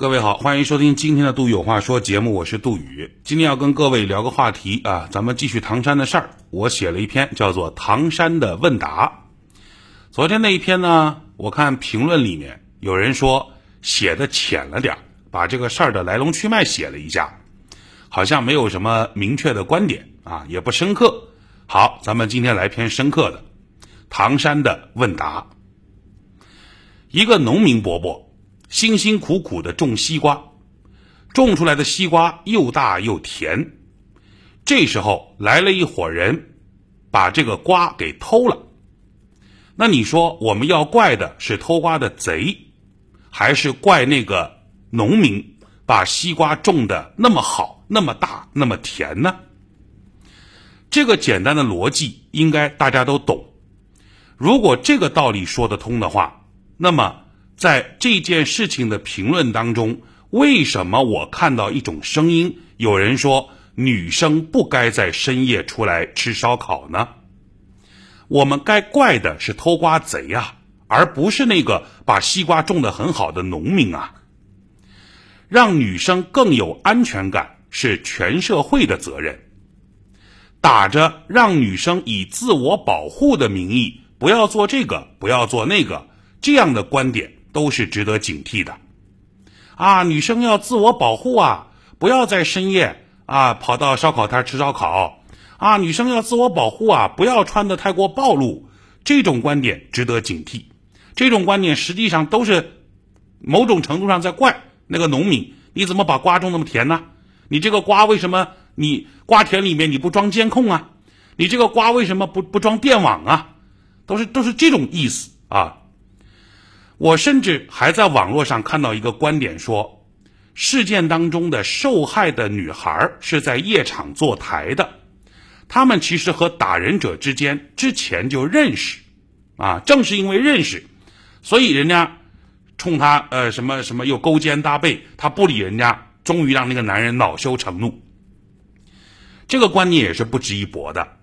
各位好，欢迎收听今天的《杜宇有话说》节目，我是杜宇。今天要跟各位聊个话题啊，咱们继续唐山的事儿。我写了一篇叫做《唐山的问答》。昨天那一篇呢，我看评论里面有人说写的浅了点儿，把这个事儿的来龙去脉写了一下，好像没有什么明确的观点啊，也不深刻。好，咱们今天来篇深刻的《唐山的问答》。一个农民伯伯辛辛苦苦的种西瓜，种出来的西瓜又大又甜。这时候来了一伙人，把这个瓜给偷了。那你说我们要怪的是偷瓜的贼，还是怪那个农民把西瓜种的那么好、那么大、那么甜呢？这个简单的逻辑应该大家都懂。如果这个道理说得通的话，那么，在这件事情的评论当中，为什么我看到一种声音，有人说女生不该在深夜出来吃烧烤呢？我们该怪的是偷瓜贼啊，而不是那个把西瓜种得很好的农民啊。让女生更有安全感是全社会的责任。打着让女生以自我保护的名义，不要做这个，不要做那个。这样的观点都是值得警惕的，啊，女生要自我保护啊，不要在深夜啊跑到烧烤摊吃烧烤，啊，女生要自我保护啊，不要穿的太过暴露，这种观点值得警惕。这种观点实际上都是某种程度上在怪那个农民，你怎么把瓜种那么甜呢？你这个瓜为什么你瓜田里面你不装监控啊？你这个瓜为什么不不装电网啊？都是都是这种意思啊。我甚至还在网络上看到一个观点说，事件当中的受害的女孩是在夜场坐台的，他们其实和打人者之间之前就认识，啊，正是因为认识，所以人家冲他呃什么什么又勾肩搭背，他不理人家，终于让那个男人恼羞成怒。这个观念也是不值一驳的，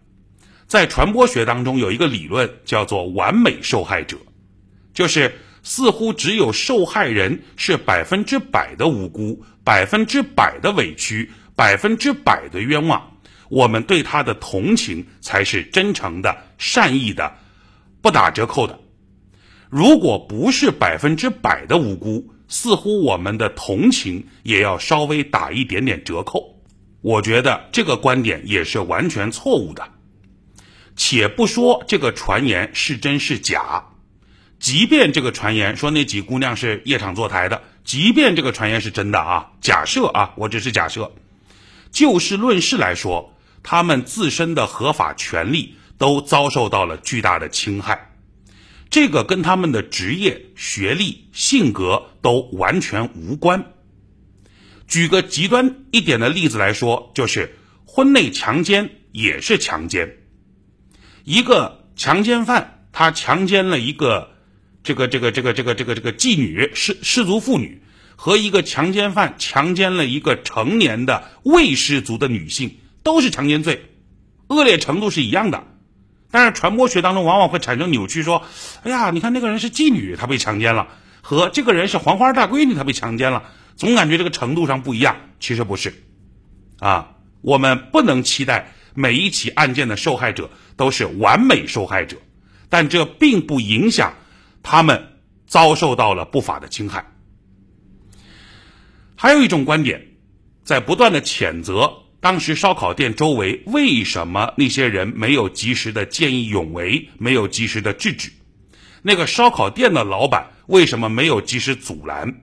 在传播学当中有一个理论叫做完美受害者，就是。似乎只有受害人是百分之百的无辜，百分之百的委屈，百分之百的冤枉，我们对他的同情才是真诚的、善意的、不打折扣的。如果不是百分之百的无辜，似乎我们的同情也要稍微打一点点折扣。我觉得这个观点也是完全错误的。且不说这个传言是真是假。即便这个传言说那几姑娘是夜场坐台的，即便这个传言是真的啊，假设啊，我只是假设，就事论事来说，他们自身的合法权利都遭受到了巨大的侵害，这个跟他们的职业、学历、性格都完全无关。举个极端一点的例子来说，就是婚内强奸也是强奸，一个强奸犯他强奸了一个。这个这个这个这个这个这个妓女失失足妇女和一个强奸犯强奸了一个成年的未失足的女性，都是强奸罪，恶劣程度是一样的。但是传播学当中往往会产生扭曲，说：“哎呀，你看那个人是妓女，她被强奸了，和这个人是黄花大闺女，她被强奸了，总感觉这个程度上不一样。”其实不是，啊，我们不能期待每一起案件的受害者都是完美受害者，但这并不影响。他们遭受到了不法的侵害。还有一种观点，在不断的谴责当时烧烤店周围为什么那些人没有及时的见义勇为，没有及时的制止，那个烧烤店的老板为什么没有及时阻拦？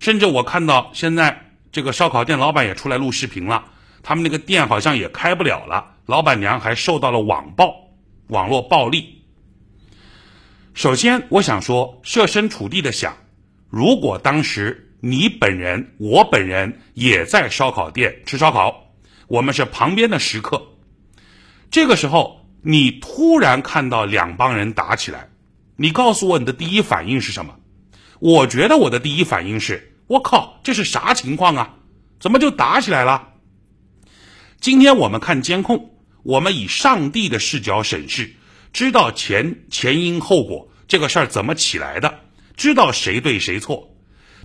甚至我看到现在这个烧烤店老板也出来录视频了，他们那个店好像也开不了了，老板娘还受到了网暴、网络暴力。首先，我想说，设身处地的想，如果当时你本人、我本人也在烧烤店吃烧烤，我们是旁边的食客，这个时候你突然看到两帮人打起来，你告诉我你的第一反应是什么？我觉得我的第一反应是：我靠，这是啥情况啊？怎么就打起来了？今天我们看监控，我们以上帝的视角审视。知道前前因后果，这个事儿怎么起来的？知道谁对谁错？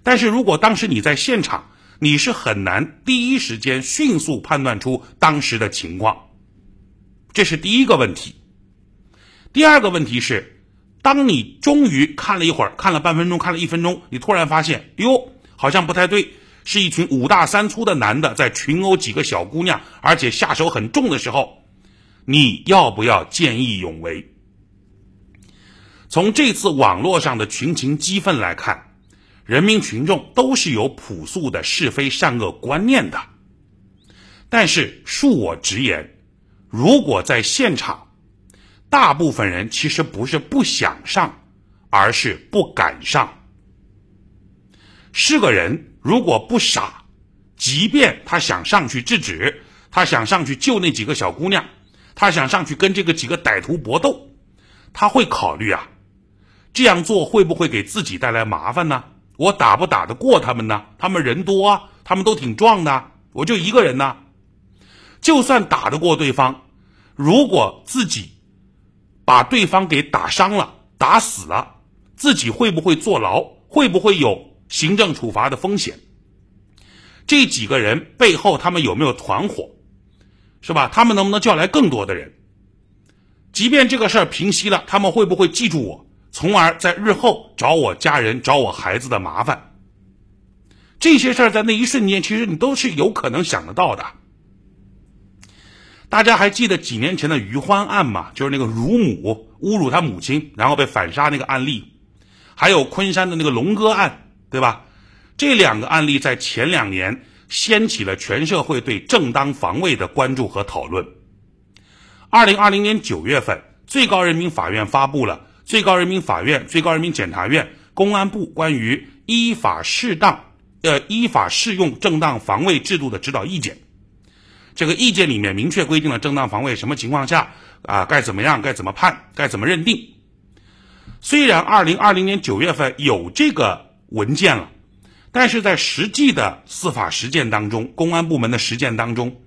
但是如果当时你在现场，你是很难第一时间迅速判断出当时的情况。这是第一个问题。第二个问题是，当你终于看了一会儿，看了半分钟，看了一分钟，你突然发现，哟，好像不太对，是一群五大三粗的男的在群殴几个小姑娘，而且下手很重的时候，你要不要见义勇为？从这次网络上的群情激愤来看，人民群众都是有朴素的是非善恶观念的。但是恕我直言，如果在现场，大部分人其实不是不想上，而是不敢上。是个人如果不傻，即便他想上去制止，他想上去救那几个小姑娘，他想上去跟这个几个歹徒搏斗，他会考虑啊，这样做会不会给自己带来麻烦呢？我打不打得过他们呢？他们人多啊，他们都挺壮的，我就一个人呢。就算打得过对方，如果自己。把对方给打伤了、打死了，自己会不会坐牢？会不会有行政处罚的风险？这几个人背后他们有没有团伙？是吧？他们能不能叫来更多的人？即便这个事儿平息了，他们会不会记住我，从而在日后找我家人、找我孩子的麻烦？这些事儿在那一瞬间，其实你都是有可能想得到的。大家还记得几年前的余欢案吗？就是那个乳母侮辱他母亲，然后被反杀那个案例，还有昆山的那个龙哥案，对吧？这两个案例在前两年掀起了全社会对正当防卫的关注和讨论。二零二零年九月份，最高人民法院发布了最高人民法院、最高人民检察院、公安部关于依法适当呃依法适用正当防卫制度的指导意见。这个意见里面明确规定了正当防卫什么情况下啊该怎么样该怎么判该怎么认定。虽然二零二零年九月份有这个文件了，但是在实际的司法实践当中，公安部门的实践当中，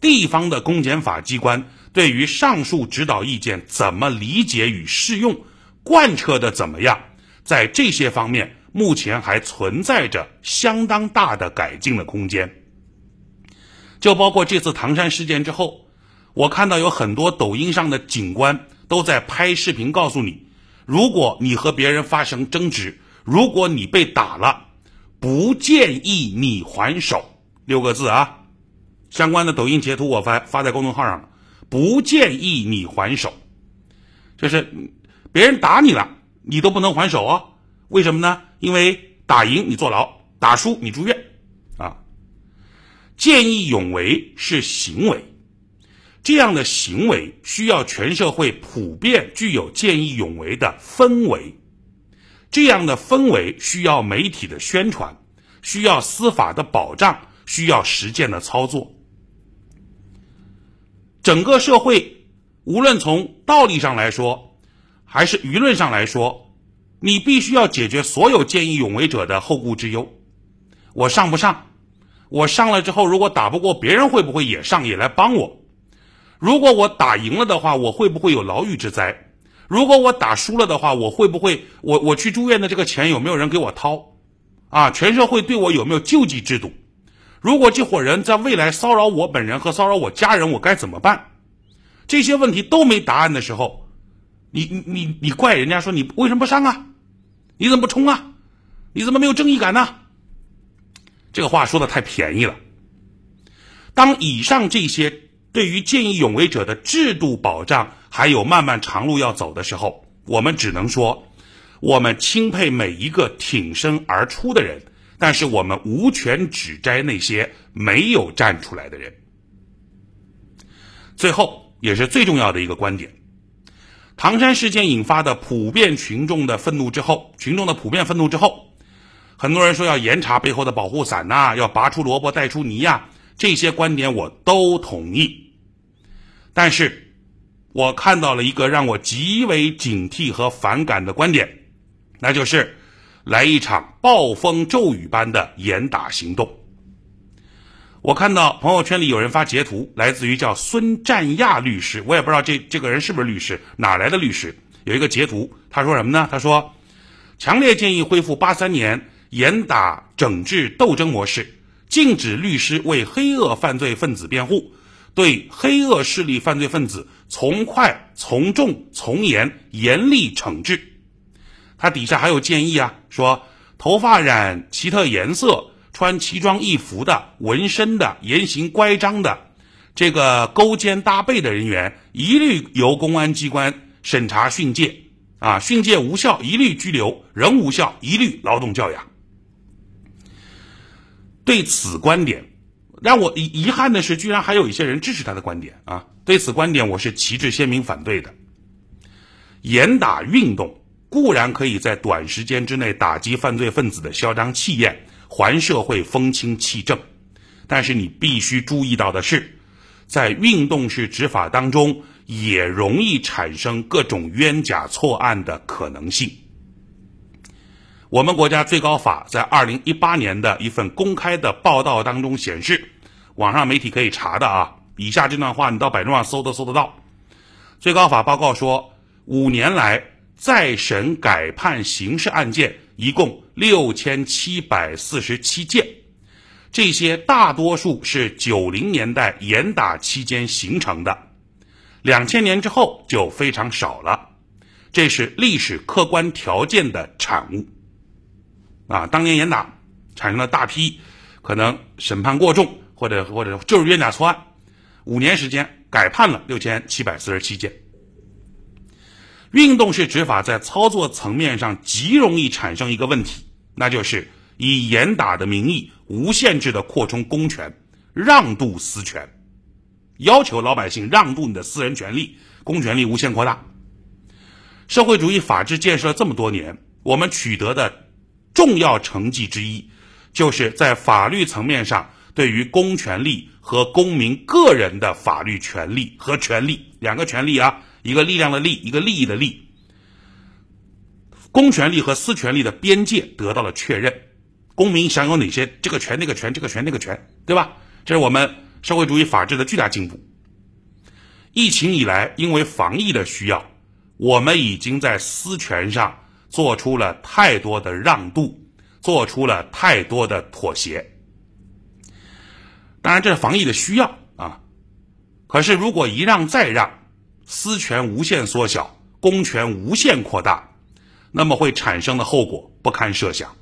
地方的公检法机关对于上述指导意见怎么理解与适用，贯彻的怎么样，在这些方面目前还存在着相当大的改进的空间。就包括这次唐山事件之后，我看到有很多抖音上的警官都在拍视频，告诉你，如果你和别人发生争执，如果你被打了，不建议你还手。六个字啊，相关的抖音截图我发发在公众号上了，不建议你还手，就是别人打你了，你都不能还手哦。为什么呢？因为打赢你坐牢，打输你住院啊。见义勇为是行为，这样的行为需要全社会普遍具有见义勇为的氛围，这样的氛围需要媒体的宣传，需要司法的保障，需要实践的操作。整个社会，无论从道理上来说，还是舆论上来说，你必须要解决所有见义勇为者的后顾之忧。我上不上？我上了之后，如果打不过别人，会不会也上也来帮我？如果我打赢了的话，我会不会有牢狱之灾？如果我打输了的话，我会不会我我去住院的这个钱有没有人给我掏？啊，全社会对我有没有救济制度？如果这伙人在未来骚扰我本人和骚扰我家人，我该怎么办？这些问题都没答案的时候，你你你你怪人家说你为什么不上啊？你怎么不冲啊？你怎么没有正义感呢？这个话说的太便宜了。当以上这些对于见义勇为者的制度保障还有漫漫长路要走的时候，我们只能说，我们钦佩每一个挺身而出的人，但是我们无权指摘那些没有站出来的人。最后也是最重要的一个观点：唐山事件引发的普遍群众的愤怒之后，群众的普遍愤怒之后。很多人说要严查背后的保护伞呐，要拔出萝卜带出泥呀，这些观点我都同意。但是，我看到了一个让我极为警惕和反感的观点，那就是来一场暴风骤雨般的严打行动。我看到朋友圈里有人发截图，来自于叫孙占亚律师，我也不知道这这个人是不是律师，哪来的律师？有一个截图，他说什么呢？他说，强烈建议恢复八三年。严打整治斗争模式，禁止律师为黑恶犯罪分子辩护，对黑恶势力犯罪分子从快、从重、从严严厉惩治。他底下还有建议啊，说头发染奇特颜色、穿奇装异服的、纹身的、言行乖张的，这个勾肩搭背的人员，一律由公安机关审查训诫。啊，训诫无效，一律拘留；仍无效，一律劳动教养。对此观点，让我遗遗憾的是，居然还有一些人支持他的观点啊！对此观点，我是旗帜鲜明反对的。严打运动固然可以在短时间之内打击犯罪分子的嚣张气焰，还社会风清气正，但是你必须注意到的是，在运动式执法当中。也容易产生各种冤假错案的可能性。我们国家最高法在二零一八年的一份公开的报道当中显示，网上媒体可以查的啊，以下这段话你到百度上搜都搜得到。最高法报告说，五年来再审改判刑事案件一共六千七百四十七件，这些大多数是九零年代严打期间形成的。两千年之后就非常少了，这是历史客观条件的产物。啊，当年严打产生了大批可能审判过重或者或者就是冤假错案，五年时间改判了六千七百四十七件。运动式执法在操作层面上极容易产生一个问题，那就是以严打的名义无限制的扩充公权，让渡私权。要求老百姓让渡你的私人权利，公权力无限扩大。社会主义法治建设这么多年，我们取得的重要成绩之一，就是在法律层面上对于公权力和公民个人的法律权利和权利两个权利啊，一个力量的力，一个利益的利，公权力和私权利的边界得到了确认。公民享有哪些这个权那个权这个权那个权，对吧？这是我们。社会主义法治的巨大进步。疫情以来，因为防疫的需要，我们已经在私权上做出了太多的让渡，做出了太多的妥协。当然，这是防疫的需要啊。可是，如果一让再让，私权无限缩小，公权无限扩大，那么会产生的后果不堪设想。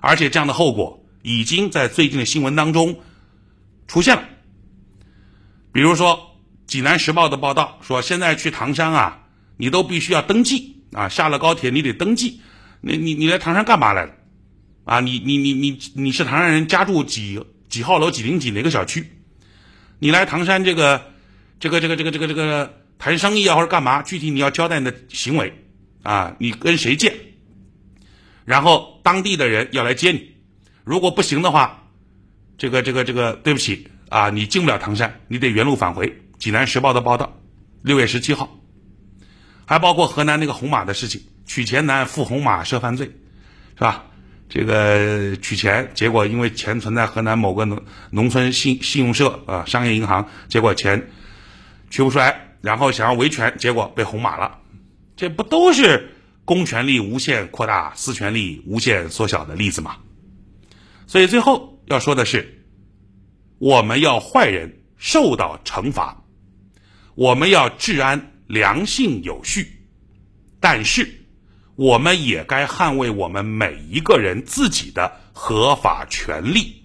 而且，这样的后果已经在最近的新闻当中出现了。比如说，《济南时报》的报道说，现在去唐山啊，你都必须要登记啊，下了高铁你得登记。你你你来唐山干嘛来了？啊，你你你你你是唐山人，家住几几号楼几零几哪个小区？你来唐山这个这个这个这个这个这个谈生意啊，或者干嘛？具体你要交代你的行为啊，你跟谁见？然后当地的人要来接你，如果不行的话，这个这个这个对不起。啊，你进不了唐山，你得原路返回。济南时报的报道，六月十七号，还包括河南那个红马的事情，取钱难，付红马涉犯罪，是吧？这个取钱，结果因为钱存在河南某个农农村信信用社啊，商业银行，结果钱取不出来，然后想要维权，结果被红马了。这不都是公权力无限扩大、私权力无限缩小的例子吗？所以最后要说的是。我们要坏人受到惩罚，我们要治安良性有序，但是我们也该捍卫我们每一个人自己的合法权利，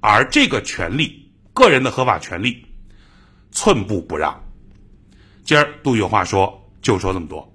而这个权利，个人的合法权利，寸步不让。今儿杜有话说，就说这么多。